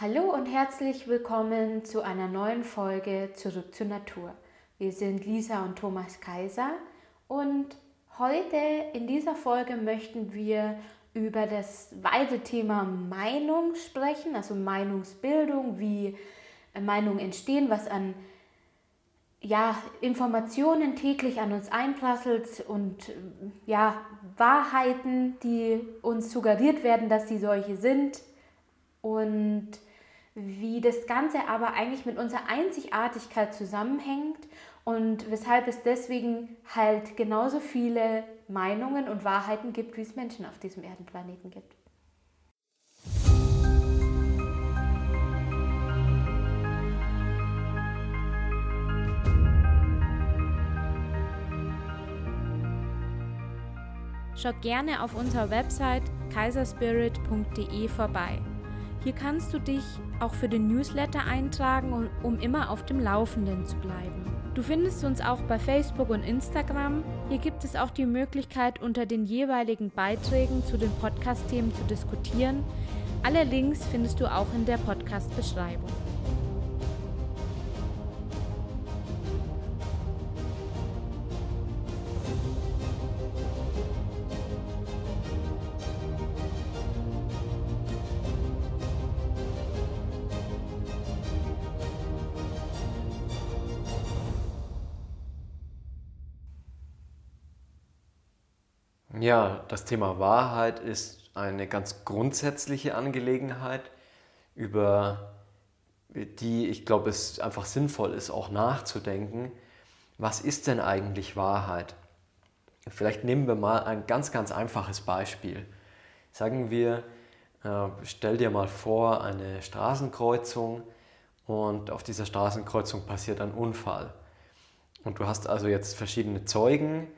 Hallo und herzlich willkommen zu einer neuen Folge Zurück zur Natur. Wir sind Lisa und Thomas Kaiser und heute in dieser Folge möchten wir über das weite Thema Meinung sprechen, also Meinungsbildung, wie Meinungen entstehen, was an ja, Informationen täglich an uns einprasselt und ja, Wahrheiten, die uns suggeriert werden, dass sie solche sind und wie das Ganze aber eigentlich mit unserer Einzigartigkeit zusammenhängt und weshalb es deswegen halt genauso viele Meinungen und Wahrheiten gibt, wie es Menschen auf diesem Erdenplaneten gibt. Schau gerne auf unserer Website kaiserspirit.de vorbei. Hier kannst du dich auch für den Newsletter eintragen, um immer auf dem Laufenden zu bleiben. Du findest uns auch bei Facebook und Instagram. Hier gibt es auch die Möglichkeit, unter den jeweiligen Beiträgen zu den Podcast-Themen zu diskutieren. Alle Links findest du auch in der Podcast-Beschreibung. Ja, das Thema Wahrheit ist eine ganz grundsätzliche Angelegenheit, über die ich glaube, es einfach sinnvoll ist, auch nachzudenken. Was ist denn eigentlich Wahrheit? Vielleicht nehmen wir mal ein ganz, ganz einfaches Beispiel. Sagen wir, äh, stell dir mal vor, eine Straßenkreuzung und auf dieser Straßenkreuzung passiert ein Unfall. Und du hast also jetzt verschiedene Zeugen,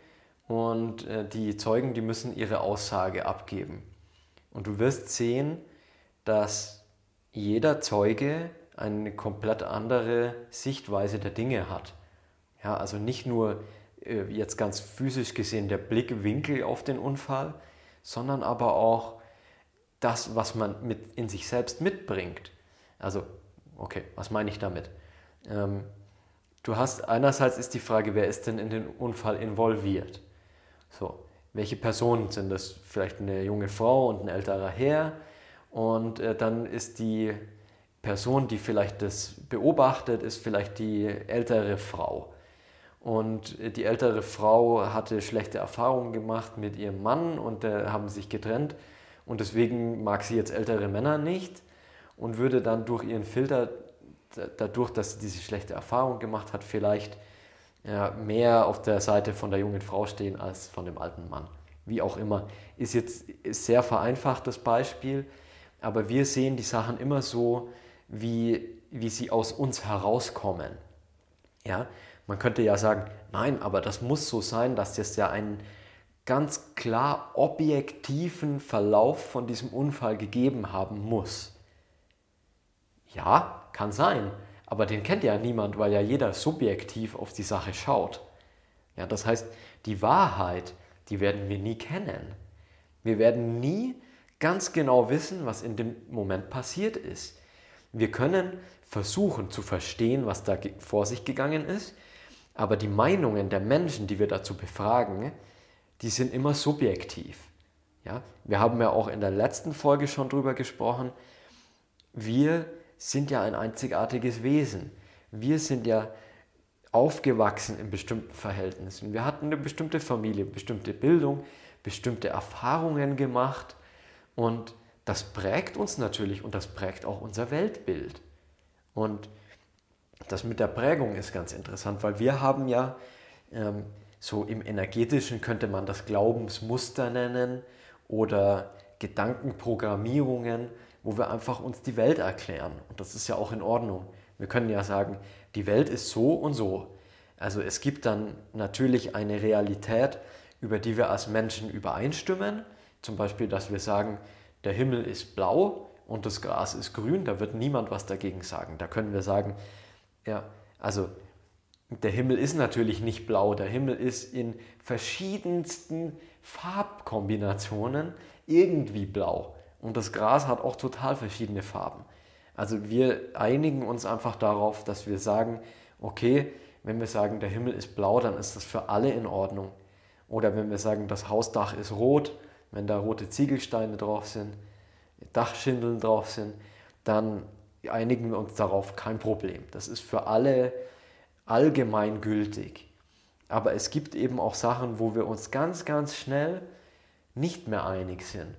und äh, die Zeugen, die müssen ihre Aussage abgeben. Und du wirst sehen, dass jeder Zeuge eine komplett andere Sichtweise der Dinge hat. Ja, also nicht nur äh, jetzt ganz physisch gesehen der Blickwinkel auf den Unfall, sondern aber auch das, was man mit in sich selbst mitbringt. Also, okay, was meine ich damit? Ähm, du hast einerseits ist die Frage, wer ist denn in den Unfall involviert? So, welche Personen sind das? Vielleicht eine junge Frau und ein älterer Herr. Und äh, dann ist die Person, die vielleicht das beobachtet, ist vielleicht die ältere Frau. Und äh, die ältere Frau hatte schlechte Erfahrungen gemacht mit ihrem Mann und äh, haben sich getrennt. Und deswegen mag sie jetzt ältere Männer nicht und würde dann durch ihren Filter, dadurch, dass sie diese schlechte Erfahrung gemacht hat, vielleicht ja, mehr auf der Seite von der jungen Frau stehen als von dem alten Mann. Wie auch immer. Ist jetzt ist sehr vereinfachtes Beispiel, aber wir sehen die Sachen immer so, wie, wie sie aus uns herauskommen. Ja? Man könnte ja sagen, nein, aber das muss so sein, dass es ja einen ganz klar objektiven Verlauf von diesem Unfall gegeben haben muss. Ja, kann sein. Aber den kennt ja niemand, weil ja jeder subjektiv auf die Sache schaut. Ja, das heißt, die Wahrheit, die werden wir nie kennen. Wir werden nie ganz genau wissen, was in dem Moment passiert ist. Wir können versuchen zu verstehen, was da vor sich gegangen ist, aber die Meinungen der Menschen, die wir dazu befragen, die sind immer subjektiv. Ja? Wir haben ja auch in der letzten Folge schon drüber gesprochen, wir sind ja ein einzigartiges Wesen. Wir sind ja aufgewachsen in bestimmten Verhältnissen. Wir hatten eine bestimmte Familie, bestimmte Bildung, bestimmte Erfahrungen gemacht und das prägt uns natürlich und das prägt auch unser Weltbild. Und das mit der Prägung ist ganz interessant, weil wir haben ja ähm, so im energetischen könnte man das Glaubensmuster nennen oder Gedankenprogrammierungen wo wir einfach uns die Welt erklären. Und das ist ja auch in Ordnung. Wir können ja sagen, die Welt ist so und so. Also es gibt dann natürlich eine Realität, über die wir als Menschen übereinstimmen. Zum Beispiel, dass wir sagen, der Himmel ist blau und das Gras ist grün. Da wird niemand was dagegen sagen. Da können wir sagen, ja, also der Himmel ist natürlich nicht blau. Der Himmel ist in verschiedensten Farbkombinationen irgendwie blau. Und das Gras hat auch total verschiedene Farben. Also wir einigen uns einfach darauf, dass wir sagen, okay, wenn wir sagen, der Himmel ist blau, dann ist das für alle in Ordnung. Oder wenn wir sagen, das Hausdach ist rot, wenn da rote Ziegelsteine drauf sind, Dachschindeln drauf sind, dann einigen wir uns darauf, kein Problem. Das ist für alle allgemein gültig. Aber es gibt eben auch Sachen, wo wir uns ganz, ganz schnell nicht mehr einig sind.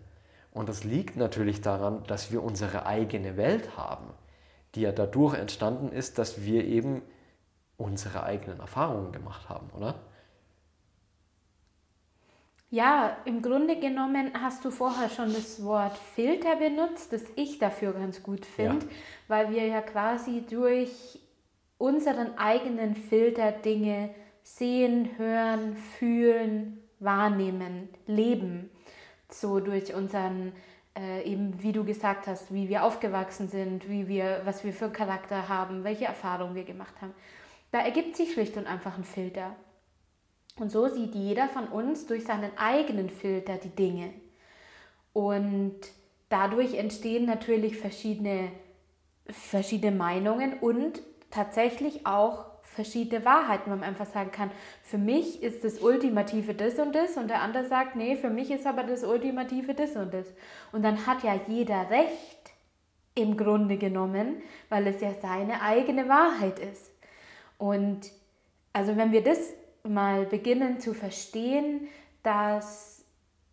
Und das liegt natürlich daran, dass wir unsere eigene Welt haben, die ja dadurch entstanden ist, dass wir eben unsere eigenen Erfahrungen gemacht haben, oder? Ja, im Grunde genommen hast du vorher schon das Wort Filter benutzt, das ich dafür ganz gut finde, ja. weil wir ja quasi durch unseren eigenen Filter Dinge sehen, hören, fühlen, wahrnehmen, leben. So durch unseren, äh, eben wie du gesagt hast, wie wir aufgewachsen sind, wie wir, was wir für Charakter haben, welche Erfahrungen wir gemacht haben. Da ergibt sich schlicht und einfach ein Filter. Und so sieht jeder von uns durch seinen eigenen Filter die Dinge. Und dadurch entstehen natürlich verschiedene, verschiedene Meinungen und tatsächlich auch verschiedene Wahrheiten, wo man einfach sagen kann, für mich ist das Ultimative das und das und der andere sagt, nee, für mich ist aber das Ultimative das und das. Und dann hat ja jeder recht im Grunde genommen, weil es ja seine eigene Wahrheit ist. Und also wenn wir das mal beginnen zu verstehen, dass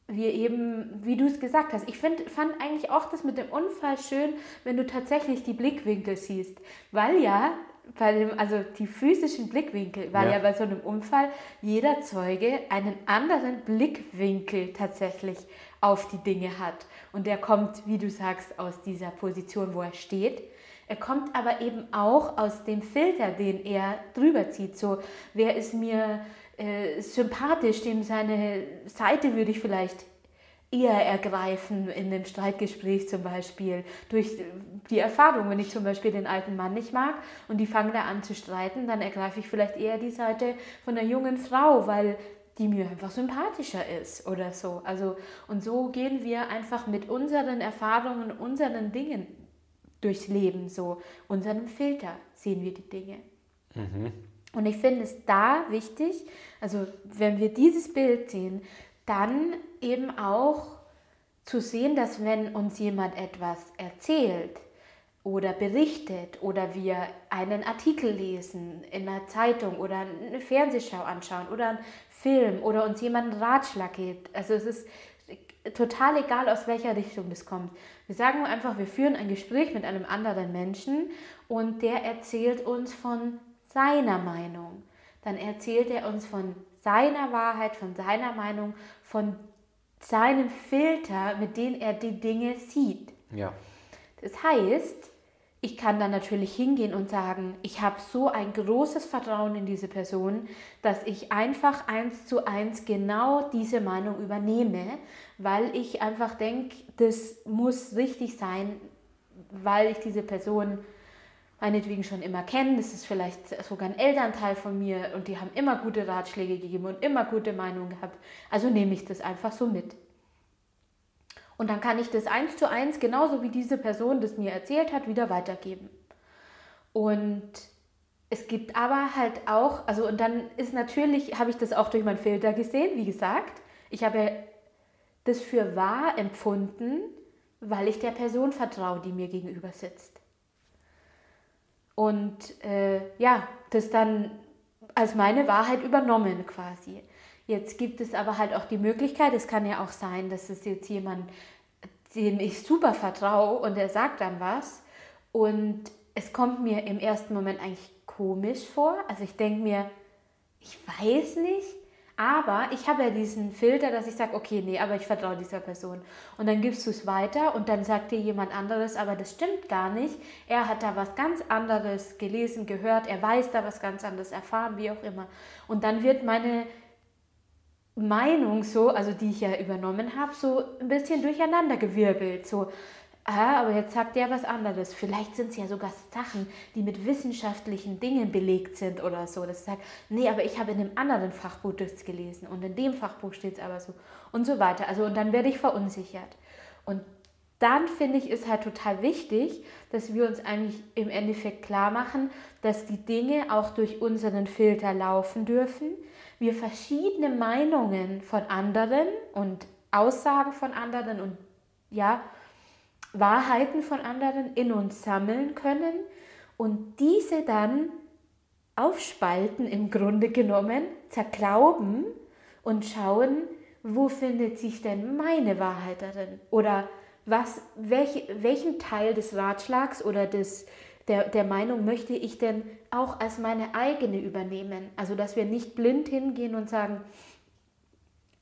wir eben, wie du es gesagt hast, ich find, fand eigentlich auch das mit dem Unfall schön, wenn du tatsächlich die Blickwinkel siehst, weil ja bei dem, also die physischen Blickwinkel, weil ja. ja bei so einem Unfall jeder Zeuge einen anderen Blickwinkel tatsächlich auf die Dinge hat. Und der kommt, wie du sagst, aus dieser Position, wo er steht. Er kommt aber eben auch aus dem Filter, den er drüber zieht. So, wer ist mir äh, sympathisch, dem seine Seite würde ich vielleicht eher ergreifen in einem Streitgespräch zum Beispiel. Durch die Erfahrung, wenn ich zum Beispiel den alten Mann nicht mag und die fangen da an zu streiten, dann ergreife ich vielleicht eher die Seite von der jungen Frau, weil die mir einfach sympathischer ist oder so. Also, und so gehen wir einfach mit unseren Erfahrungen, unseren Dingen durchs Leben so, unserem Filter sehen wir die Dinge. Mhm. Und ich finde es da wichtig, also wenn wir dieses Bild sehen, dann eben auch zu sehen, dass wenn uns jemand etwas erzählt oder berichtet oder wir einen Artikel lesen in einer Zeitung oder eine Fernsehschau anschauen oder einen Film oder uns jemand einen Ratschlag gibt, also es ist total egal, aus welcher Richtung das kommt. Wir sagen einfach, wir führen ein Gespräch mit einem anderen Menschen und der erzählt uns von seiner Meinung. Dann erzählt er uns von seiner Wahrheit, von seiner Meinung, von seinem Filter, mit dem er die Dinge sieht. Ja. Das heißt, ich kann dann natürlich hingehen und sagen, ich habe so ein großes Vertrauen in diese Person, dass ich einfach eins zu eins genau diese Meinung übernehme, weil ich einfach denke, das muss richtig sein, weil ich diese Person meinetwegen schon immer kenne. Das ist vielleicht sogar ein Elternteil von mir und die haben immer gute Ratschläge gegeben und immer gute Meinungen gehabt. Also nehme ich das einfach so mit. Und dann kann ich das eins zu eins, genauso wie diese Person das mir erzählt hat, wieder weitergeben. Und es gibt aber halt auch, also und dann ist natürlich, habe ich das auch durch meinen Filter gesehen, wie gesagt. Ich habe das für wahr empfunden, weil ich der Person vertraue, die mir gegenüber sitzt. Und äh, ja, das dann als meine Wahrheit übernommen quasi. Jetzt gibt es aber halt auch die Möglichkeit, es kann ja auch sein, dass es jetzt jemand, dem ich super vertraue und der sagt dann was und es kommt mir im ersten Moment eigentlich komisch vor. Also ich denke mir, ich weiß nicht, aber ich habe ja diesen Filter, dass ich sage, okay, nee, aber ich vertraue dieser Person. Und dann gibst du es weiter und dann sagt dir jemand anderes, aber das stimmt gar nicht. Er hat da was ganz anderes gelesen, gehört, er weiß da was ganz anderes erfahren, wie auch immer. Und dann wird meine Meinung so, also die ich ja übernommen habe, so ein bisschen durcheinander gewirbelt. So, ah, aber jetzt sagt der was anderes. Vielleicht sind es ja sogar Sachen, die mit wissenschaftlichen Dingen belegt sind oder so. Das sagt, nee, aber ich habe in einem anderen Fachbuch das gelesen und in dem Fachbuch steht es aber so und so weiter. Also und dann werde ich verunsichert. Und dann finde ich, ist halt total wichtig, dass wir uns eigentlich im Endeffekt klar machen, dass die Dinge auch durch unseren Filter laufen dürfen. Wir verschiedene Meinungen von anderen und Aussagen von anderen und ja, Wahrheiten von anderen in uns sammeln können und diese dann aufspalten im Grunde genommen, zerklauben und schauen, wo findet sich denn meine Wahrheit darin? Oder was, welch, welchen Teil des Ratschlags oder des, der, der Meinung möchte ich denn auch als meine eigene übernehmen? Also, dass wir nicht blind hingehen und sagen,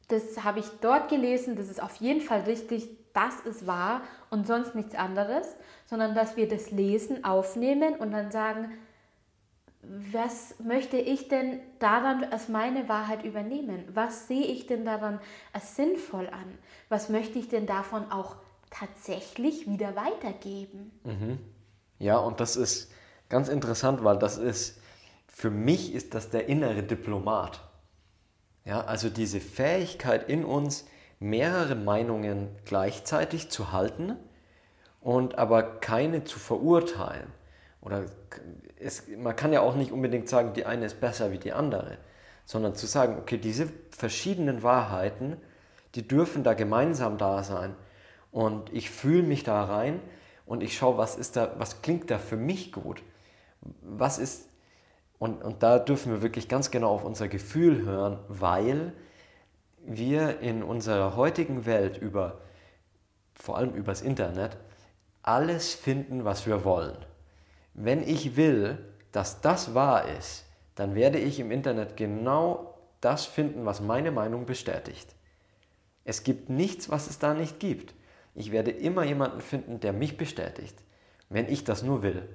das habe ich dort gelesen, das ist auf jeden Fall richtig, das ist wahr und sonst nichts anderes, sondern dass wir das Lesen aufnehmen und dann sagen, was möchte ich denn daran als meine Wahrheit übernehmen? Was sehe ich denn daran als sinnvoll an? Was möchte ich denn davon auch tatsächlich wieder weitergeben? Mhm. Ja, und das ist ganz interessant, weil das ist, für mich ist das der innere Diplomat. Ja, also diese Fähigkeit in uns, mehrere Meinungen gleichzeitig zu halten und aber keine zu verurteilen. Oder es, man kann ja auch nicht unbedingt sagen, die eine ist besser wie die andere, sondern zu sagen, okay, diese verschiedenen Wahrheiten, die dürfen da gemeinsam da sein. Und ich fühle mich da rein und ich schaue, was ist da, was klingt da für mich gut? Was ist, und, und da dürfen wir wirklich ganz genau auf unser Gefühl hören, weil wir in unserer heutigen Welt über, vor allem übers Internet, alles finden, was wir wollen. Wenn ich will, dass das wahr ist, dann werde ich im Internet genau das finden, was meine Meinung bestätigt. Es gibt nichts, was es da nicht gibt. Ich werde immer jemanden finden, der mich bestätigt, wenn ich das nur will.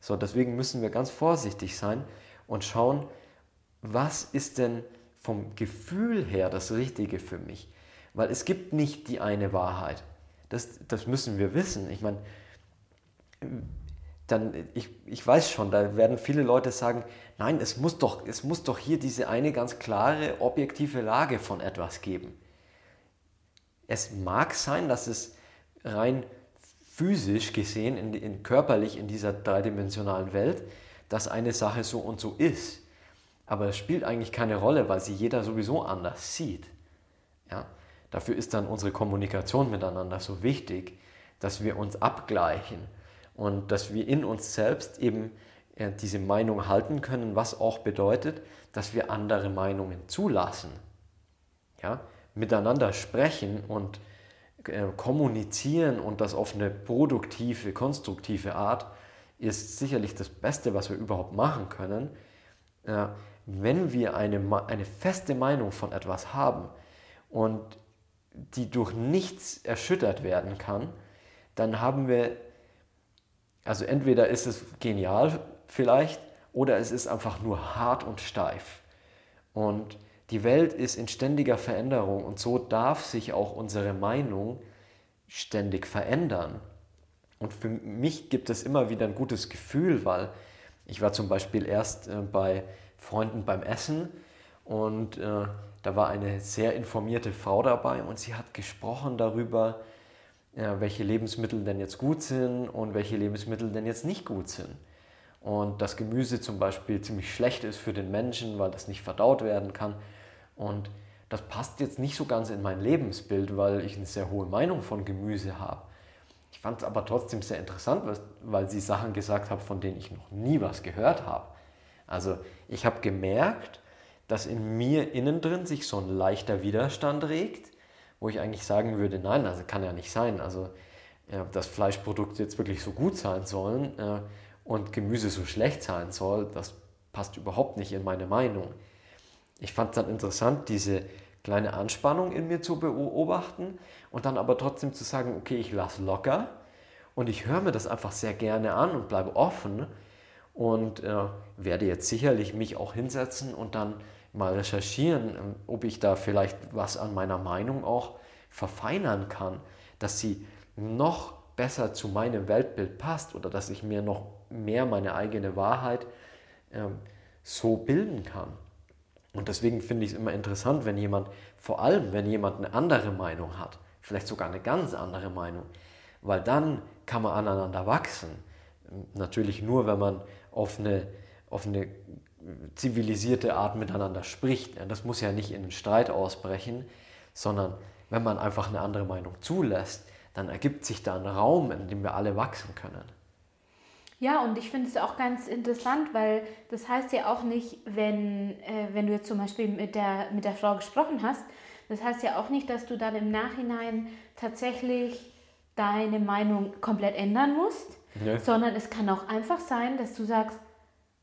So, deswegen müssen wir ganz vorsichtig sein und schauen, was ist denn vom Gefühl her das Richtige für mich? Weil es gibt nicht die eine Wahrheit. Das, das müssen wir wissen. Ich meine, dann, ich, ich weiß schon, da werden viele Leute sagen, nein, es muss, doch, es muss doch hier diese eine ganz klare, objektive Lage von etwas geben. Es mag sein, dass es rein physisch gesehen, in, in, körperlich in dieser dreidimensionalen Welt, dass eine Sache so und so ist. Aber es spielt eigentlich keine Rolle, weil sie jeder sowieso anders sieht. Ja? Dafür ist dann unsere Kommunikation miteinander so wichtig, dass wir uns abgleichen und dass wir in uns selbst eben äh, diese Meinung halten können, was auch bedeutet, dass wir andere Meinungen zulassen. Ja? Miteinander sprechen und äh, kommunizieren und das auf eine produktive, konstruktive Art ist sicherlich das Beste, was wir überhaupt machen können. Äh, wenn wir eine, eine feste Meinung von etwas haben und die durch nichts erschüttert werden kann, dann haben wir also entweder ist es genial vielleicht oder es ist einfach nur hart und steif. Und die Welt ist in ständiger Veränderung und so darf sich auch unsere Meinung ständig verändern. Und für mich gibt es immer wieder ein gutes Gefühl, weil ich war zum Beispiel erst äh, bei Freunden beim Essen und äh, da war eine sehr informierte Frau dabei und sie hat gesprochen darüber, ja, welche Lebensmittel denn jetzt gut sind und welche Lebensmittel denn jetzt nicht gut sind. Und dass Gemüse zum Beispiel ziemlich schlecht ist für den Menschen, weil das nicht verdaut werden kann. Und das passt jetzt nicht so ganz in mein Lebensbild, weil ich eine sehr hohe Meinung von Gemüse habe. Ich fand es aber trotzdem sehr interessant, weil sie Sachen gesagt hat, von denen ich noch nie was gehört habe. Also ich habe gemerkt, dass in mir innen drin sich so ein leichter Widerstand regt wo ich eigentlich sagen würde, nein, also kann ja nicht sein. Also ja, dass Fleischprodukte jetzt wirklich so gut sein sollen äh, und Gemüse so schlecht sein soll, das passt überhaupt nicht in meine Meinung. Ich fand es dann interessant, diese kleine Anspannung in mir zu beobachten und dann aber trotzdem zu sagen, okay, ich lasse locker und ich höre mir das einfach sehr gerne an und bleibe offen und äh, werde jetzt sicherlich mich auch hinsetzen und dann mal recherchieren, ähm, ob ich da vielleicht was an meiner Meinung auch verfeinern kann, dass sie noch besser zu meinem Weltbild passt oder dass ich mir noch mehr meine eigene Wahrheit ähm, so bilden kann. Und deswegen finde ich es immer interessant, wenn jemand, vor allem wenn jemand eine andere Meinung hat, vielleicht sogar eine ganz andere Meinung, weil dann kann man aneinander wachsen. Natürlich nur, wenn man auf eine, auf eine zivilisierte Art miteinander spricht. Das muss ja nicht in einen Streit ausbrechen, sondern wenn man einfach eine andere Meinung zulässt, dann ergibt sich da ein Raum, in dem wir alle wachsen können. Ja, und ich finde es auch ganz interessant, weil das heißt ja auch nicht, wenn, äh, wenn du jetzt zum Beispiel mit der, mit der Frau gesprochen hast, das heißt ja auch nicht, dass du dann im Nachhinein tatsächlich deine Meinung komplett ändern musst, ja. sondern es kann auch einfach sein, dass du sagst,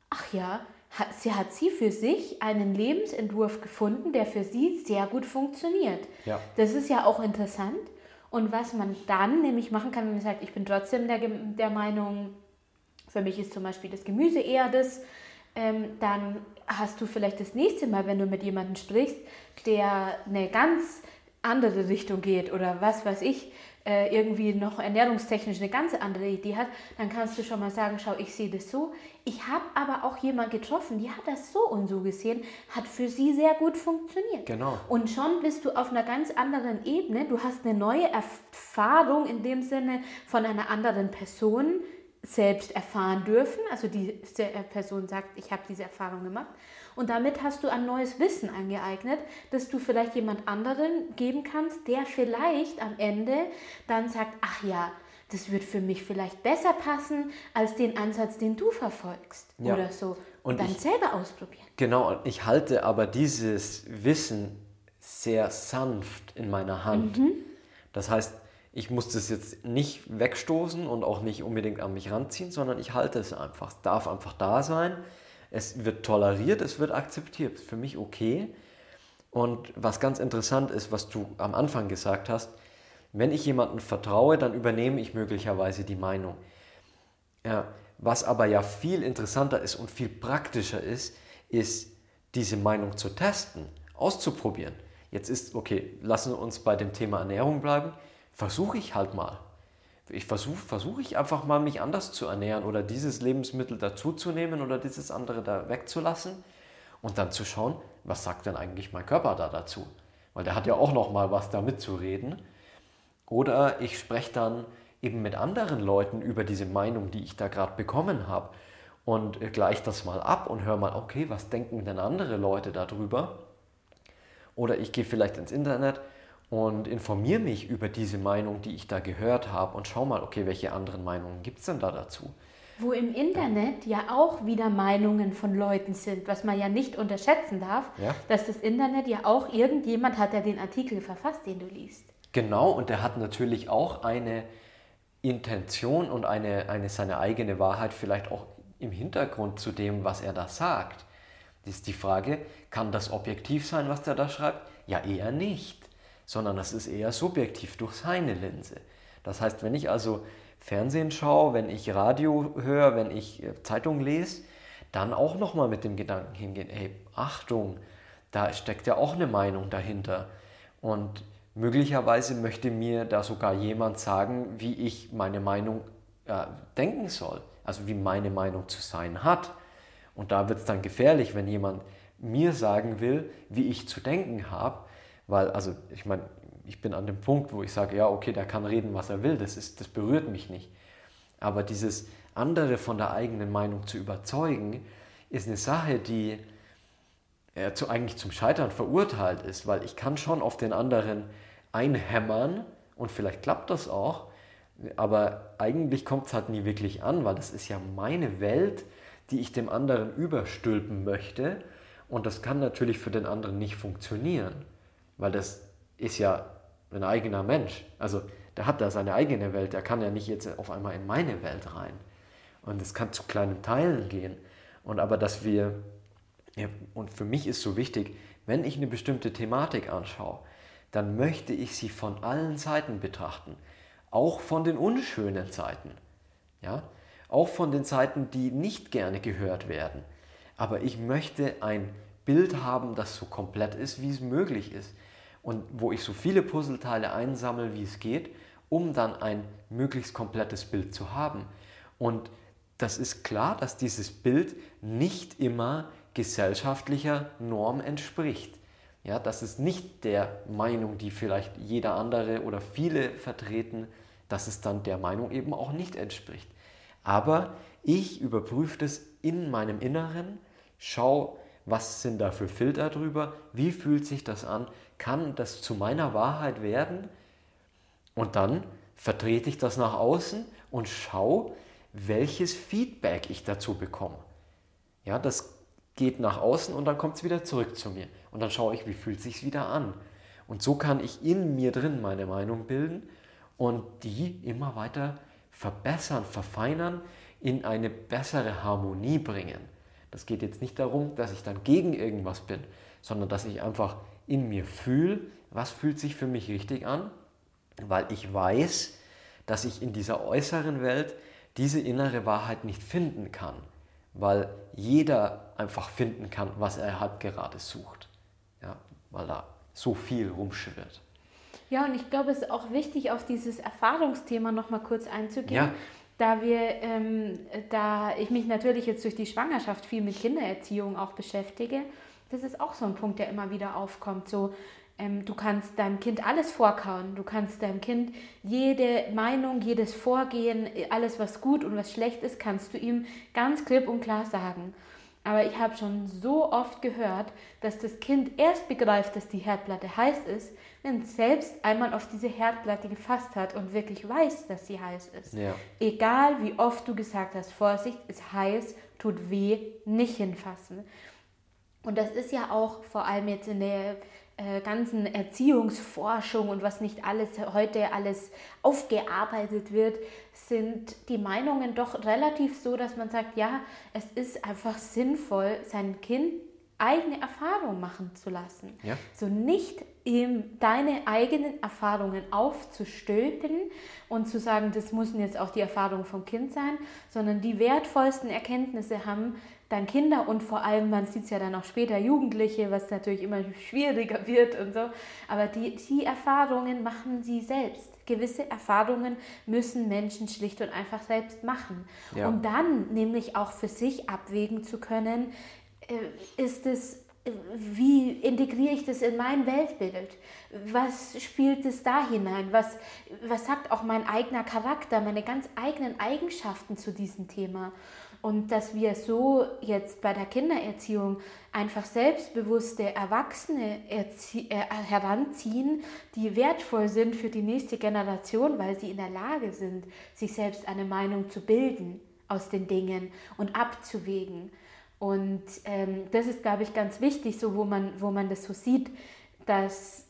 ach ja, hat, sie hat sie für sich einen Lebensentwurf gefunden, der für sie sehr gut funktioniert. Ja. Das ist ja auch interessant. Und was man dann nämlich machen kann, wenn man sagt, ich bin trotzdem der, der Meinung, für mich ist zum Beispiel das Gemüse eher das, ähm, dann hast du vielleicht das nächste Mal, wenn du mit jemandem sprichst, der eine ganz andere Richtung geht oder was weiß ich, äh, irgendwie noch ernährungstechnisch eine ganz andere Idee hat, dann kannst du schon mal sagen, schau, ich sehe das so. Ich habe aber auch jemanden getroffen, die hat das so und so gesehen, hat für sie sehr gut funktioniert. Genau. Und schon bist du auf einer ganz anderen Ebene. Du hast eine neue Erfahrung in dem Sinne von einer anderen Person selbst erfahren dürfen. Also die Person sagt, ich habe diese Erfahrung gemacht. Und damit hast du ein neues Wissen angeeignet, das du vielleicht jemand anderen geben kannst, der vielleicht am Ende dann sagt, ach ja, das wird für mich vielleicht besser passen als den Ansatz, den du verfolgst ja. oder so. Und dann ich, selber ausprobieren. Genau, ich halte aber dieses Wissen sehr sanft in meiner Hand. Mhm. Das heißt, ich muss das jetzt nicht wegstoßen und auch nicht unbedingt an mich ranziehen, sondern ich halte es einfach. Es darf einfach da sein. Es wird toleriert, es wird akzeptiert. Für mich okay. Und was ganz interessant ist, was du am Anfang gesagt hast, wenn ich jemandem vertraue, dann übernehme ich möglicherweise die Meinung. Ja, was aber ja viel interessanter ist und viel praktischer ist, ist diese Meinung zu testen, auszuprobieren. Jetzt ist, okay, lassen wir uns bei dem Thema Ernährung bleiben versuche ich halt mal. Ich versuche versuch ich einfach mal, mich anders zu ernähren oder dieses Lebensmittel dazuzunehmen oder dieses andere da wegzulassen und dann zu schauen, was sagt denn eigentlich mein Körper da dazu? Weil der hat ja auch noch mal was da mitzureden. Oder ich spreche dann eben mit anderen Leuten über diese Meinung, die ich da gerade bekommen habe und gleiche das mal ab und höre mal, okay, was denken denn andere Leute darüber? Oder ich gehe vielleicht ins Internet und informiere mich über diese Meinung, die ich da gehört habe und schau mal, okay, welche anderen Meinungen gibt es denn da dazu? Wo im Internet ja auch wieder Meinungen von Leuten sind, was man ja nicht unterschätzen darf, ja? dass das Internet ja auch irgendjemand hat, der den Artikel verfasst, den du liest. Genau, und der hat natürlich auch eine Intention und eine, eine seine eigene Wahrheit vielleicht auch im Hintergrund zu dem, was er da sagt. Das ist die Frage, kann das objektiv sein, was der da schreibt? Ja, eher nicht sondern das ist eher subjektiv durch seine Linse. Das heißt, wenn ich also Fernsehen schaue, wenn ich Radio höre, wenn ich äh, Zeitung lese, dann auch nochmal mit dem Gedanken hingehen, hey, Achtung, da steckt ja auch eine Meinung dahinter. Und möglicherweise möchte mir da sogar jemand sagen, wie ich meine Meinung äh, denken soll, also wie meine Meinung zu sein hat. Und da wird es dann gefährlich, wenn jemand mir sagen will, wie ich zu denken habe, weil, also ich meine, ich bin an dem Punkt, wo ich sage, ja, okay, der kann reden, was er will, das, ist, das berührt mich nicht. Aber dieses andere von der eigenen Meinung zu überzeugen, ist eine Sache, die äh, zu, eigentlich zum Scheitern verurteilt ist, weil ich kann schon auf den anderen einhämmern und vielleicht klappt das auch, aber eigentlich kommt es halt nie wirklich an, weil das ist ja meine Welt, die ich dem anderen überstülpen möchte und das kann natürlich für den anderen nicht funktionieren weil das ist ja ein eigener Mensch. Also der hat da seine eigene Welt, der kann ja nicht jetzt auf einmal in meine Welt rein. Und es kann zu kleinen Teilen gehen. Und aber dass wir, ja, und für mich ist so wichtig, wenn ich eine bestimmte Thematik anschaue, dann möchte ich sie von allen Seiten betrachten. Auch von den unschönen Seiten. Ja? Auch von den Seiten, die nicht gerne gehört werden. Aber ich möchte ein Bild haben, das so komplett ist, wie es möglich ist und wo ich so viele Puzzleteile einsammle, wie es geht, um dann ein möglichst komplettes Bild zu haben. Und das ist klar, dass dieses Bild nicht immer gesellschaftlicher Norm entspricht. Ja, dass es nicht der Meinung, die vielleicht jeder andere oder viele vertreten, dass es dann der Meinung eben auch nicht entspricht. Aber ich überprüfe das in meinem Inneren, schaue, was sind da für Filter drüber, wie fühlt sich das an, kann das zu meiner Wahrheit werden und dann vertrete ich das nach außen und schaue, welches Feedback ich dazu bekomme. Ja, das geht nach außen und dann kommt es wieder zurück zu mir. Und dann schaue ich, wie fühlt es sich wieder an. Und so kann ich in mir drin meine Meinung bilden und die immer weiter verbessern, verfeinern, in eine bessere Harmonie bringen. Das geht jetzt nicht darum, dass ich dann gegen irgendwas bin, sondern dass ich einfach in mir fühle, was fühlt sich für mich richtig an, weil ich weiß, dass ich in dieser äußeren Welt diese innere Wahrheit nicht finden kann, weil jeder einfach finden kann, was er halt gerade sucht, ja, weil da so viel rumschwirrt. Ja, und ich glaube, es ist auch wichtig, auf dieses Erfahrungsthema noch mal kurz einzugehen. Ja. Da wir, ähm, da ich mich natürlich jetzt durch die Schwangerschaft viel mit Kindererziehung auch beschäftige, das ist auch so ein Punkt, der immer wieder aufkommt. So, ähm, du kannst deinem Kind alles vorkauen. Du kannst deinem Kind jede Meinung, jedes Vorgehen, alles, was gut und was schlecht ist, kannst du ihm ganz klipp und klar sagen. Aber ich habe schon so oft gehört, dass das Kind erst begreift, dass die Herdplatte heiß ist, wenn es selbst einmal auf diese Herdplatte gefasst hat und wirklich weiß, dass sie heiß ist. Ja. Egal wie oft du gesagt hast, Vorsicht, ist heiß, tut weh, nicht hinfassen. Und das ist ja auch vor allem jetzt in der äh, ganzen Erziehungsforschung und was nicht alles heute alles aufgearbeitet wird, sind die Meinungen doch relativ so, dass man sagt, ja, es ist einfach sinnvoll, sein Kind eigene Erfahrungen machen zu lassen. Ja. So nicht ihm deine eigenen Erfahrungen aufzustülpen und zu sagen, das müssen jetzt auch die Erfahrungen vom Kind sein, sondern die wertvollsten Erkenntnisse haben dann Kinder und vor allem, man sieht es ja dann auch später, Jugendliche, was natürlich immer schwieriger wird und so. Aber die, die Erfahrungen machen sie selbst. Gewisse Erfahrungen müssen Menschen schlicht und einfach selbst machen. Ja. Um dann nämlich auch für sich abwägen zu können, ist es wie integriere ich das in mein Weltbild? Was spielt es da hinein? Was, was sagt auch mein eigener Charakter, meine ganz eigenen Eigenschaften zu diesem Thema? Und dass wir so jetzt bei der Kindererziehung einfach selbstbewusste Erwachsene äh, heranziehen, die wertvoll sind für die nächste Generation, weil sie in der Lage sind, sich selbst eine Meinung zu bilden aus den Dingen und abzuwägen. Und ähm, das ist, glaube ich, ganz wichtig, so wo man, wo man das so sieht, dass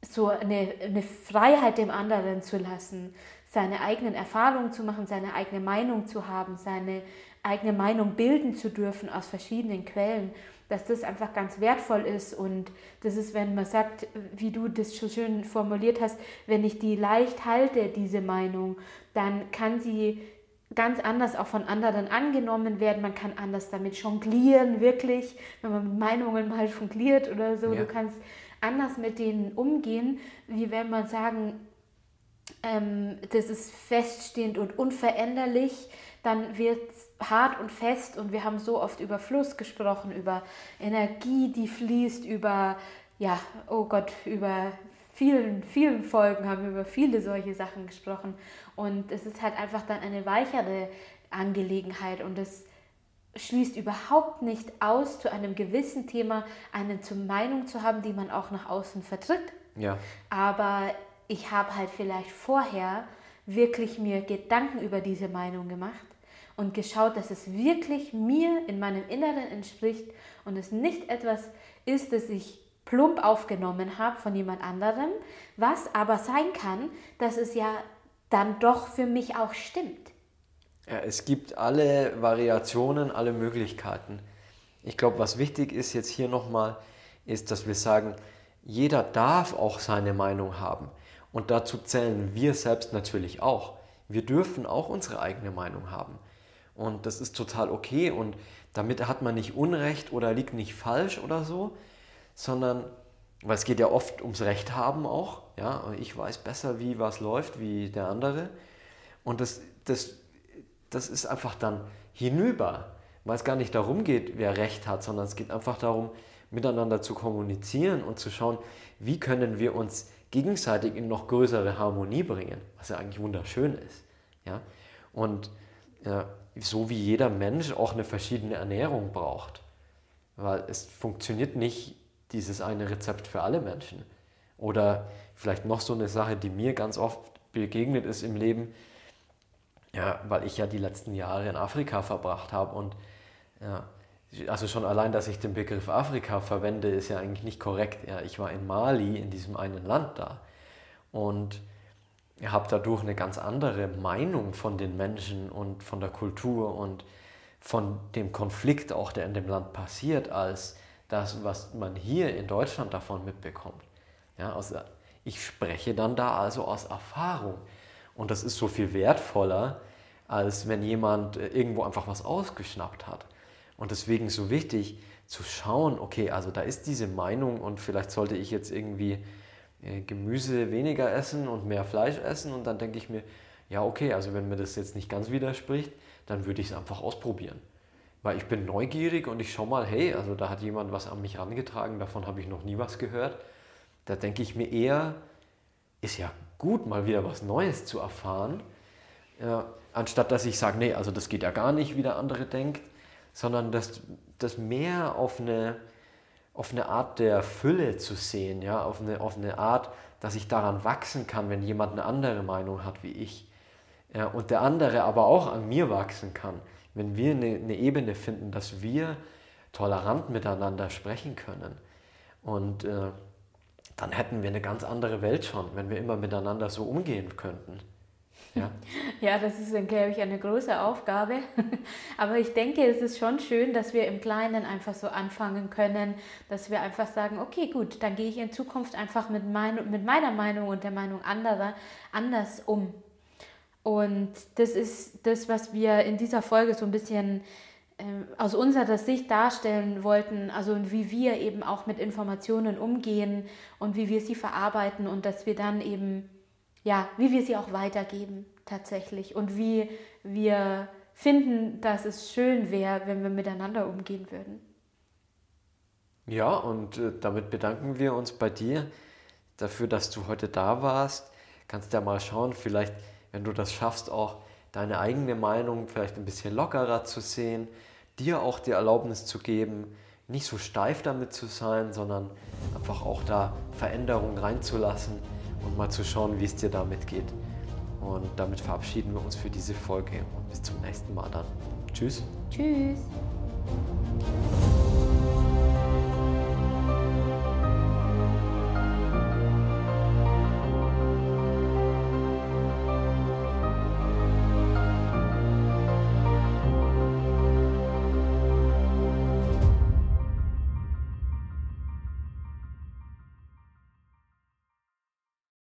so eine, eine Freiheit dem anderen zu lassen, seine eigenen Erfahrungen zu machen, seine eigene Meinung zu haben, seine eigene Meinung bilden zu dürfen aus verschiedenen Quellen, dass das einfach ganz wertvoll ist. Und das ist, wenn man sagt, wie du das so schön formuliert hast, wenn ich die leicht halte, diese Meinung, dann kann sie ganz anders auch von anderen angenommen werden. Man kann anders damit jonglieren, wirklich, wenn man mit Meinungen mal jongliert oder so. Ja. Du kannst anders mit denen umgehen, wie wenn man sagen, ähm, das ist feststehend und unveränderlich dann wird es hart und fest und wir haben so oft über Fluss gesprochen, über Energie, die fließt, über, ja, oh Gott, über vielen, vielen Folgen haben wir über viele solche Sachen gesprochen und es ist halt einfach dann eine weichere Angelegenheit und es schließt überhaupt nicht aus, zu einem gewissen Thema eine Meinung zu haben, die man auch nach außen vertritt. Ja. Aber ich habe halt vielleicht vorher wirklich mir Gedanken über diese Meinung gemacht und geschaut, dass es wirklich mir in meinem Inneren entspricht und es nicht etwas ist, das ich plump aufgenommen habe von jemand anderem, was aber sein kann, dass es ja dann doch für mich auch stimmt. Ja, es gibt alle Variationen, alle Möglichkeiten. Ich glaube, was wichtig ist jetzt hier nochmal, ist, dass wir sagen, jeder darf auch seine Meinung haben. Und dazu zählen wir selbst natürlich auch. Wir dürfen auch unsere eigene Meinung haben. Und das ist total okay und damit hat man nicht Unrecht oder liegt nicht falsch oder so, sondern, weil es geht ja oft ums Recht haben auch, ja, ich weiß besser, wie was läuft, wie der andere. Und das, das, das ist einfach dann hinüber, weil es gar nicht darum geht, wer Recht hat, sondern es geht einfach darum, miteinander zu kommunizieren und zu schauen, wie können wir uns gegenseitig in noch größere Harmonie bringen, was ja eigentlich wunderschön ist. Ja? Und ja, so wie jeder Mensch auch eine verschiedene Ernährung braucht, weil es funktioniert nicht dieses eine Rezept für alle Menschen. Oder vielleicht noch so eine Sache, die mir ganz oft begegnet ist im Leben, ja, weil ich ja die letzten Jahre in Afrika verbracht habe und ja, also schon allein, dass ich den Begriff Afrika verwende, ist ja eigentlich nicht korrekt. Ja, ich war in Mali, in diesem einen Land da und habe dadurch eine ganz andere Meinung von den Menschen und von der Kultur und von dem Konflikt auch, der in dem Land passiert, als das, was man hier in Deutschland davon mitbekommt. Ja, also ich spreche dann da also aus Erfahrung. Und das ist so viel wertvoller, als wenn jemand äh, irgendwo einfach was ausgeschnappt hat. Und deswegen so wichtig zu schauen, okay, also da ist diese Meinung und vielleicht sollte ich jetzt irgendwie äh, Gemüse weniger essen und mehr Fleisch essen. Und dann denke ich mir, ja, okay, also wenn mir das jetzt nicht ganz widerspricht, dann würde ich es einfach ausprobieren. Weil ich bin neugierig und ich schaue mal, hey, also da hat jemand was an mich herangetragen, davon habe ich noch nie was gehört. Da denke ich mir eher, ist ja gut, mal wieder was Neues zu erfahren, ja, anstatt dass ich sage, nee, also das geht ja gar nicht, wie der andere denkt, sondern das, das mehr auf eine, auf eine Art der Fülle zu sehen, ja, auf eine, auf eine Art, dass ich daran wachsen kann, wenn jemand eine andere Meinung hat wie ich. Ja, und der andere aber auch an mir wachsen kann, wenn wir eine, eine Ebene finden, dass wir tolerant miteinander sprechen können. Und äh, dann hätten wir eine ganz andere Welt schon, wenn wir immer miteinander so umgehen könnten. Ja, ja das ist, glaube ich, eine große Aufgabe. Aber ich denke, es ist schon schön, dass wir im Kleinen einfach so anfangen können, dass wir einfach sagen, okay, gut, dann gehe ich in Zukunft einfach mit, mein, mit meiner Meinung und der Meinung anderer anders um. Und das ist das, was wir in dieser Folge so ein bisschen ähm, aus unserer Sicht darstellen wollten, also wie wir eben auch mit Informationen umgehen und wie wir sie verarbeiten und dass wir dann eben, ja, wie wir sie auch weitergeben tatsächlich und wie wir finden, dass es schön wäre, wenn wir miteinander umgehen würden. Ja, und äh, damit bedanken wir uns bei dir dafür, dass du heute da warst. Kannst ja mal schauen, vielleicht, wenn du das schaffst, auch deine eigene Meinung vielleicht ein bisschen lockerer zu sehen, dir auch die Erlaubnis zu geben, nicht so steif damit zu sein, sondern einfach auch da Veränderungen reinzulassen und mal zu schauen, wie es dir damit geht. Und damit verabschieden wir uns für diese Folge und bis zum nächsten Mal dann. Tschüss. Tschüss.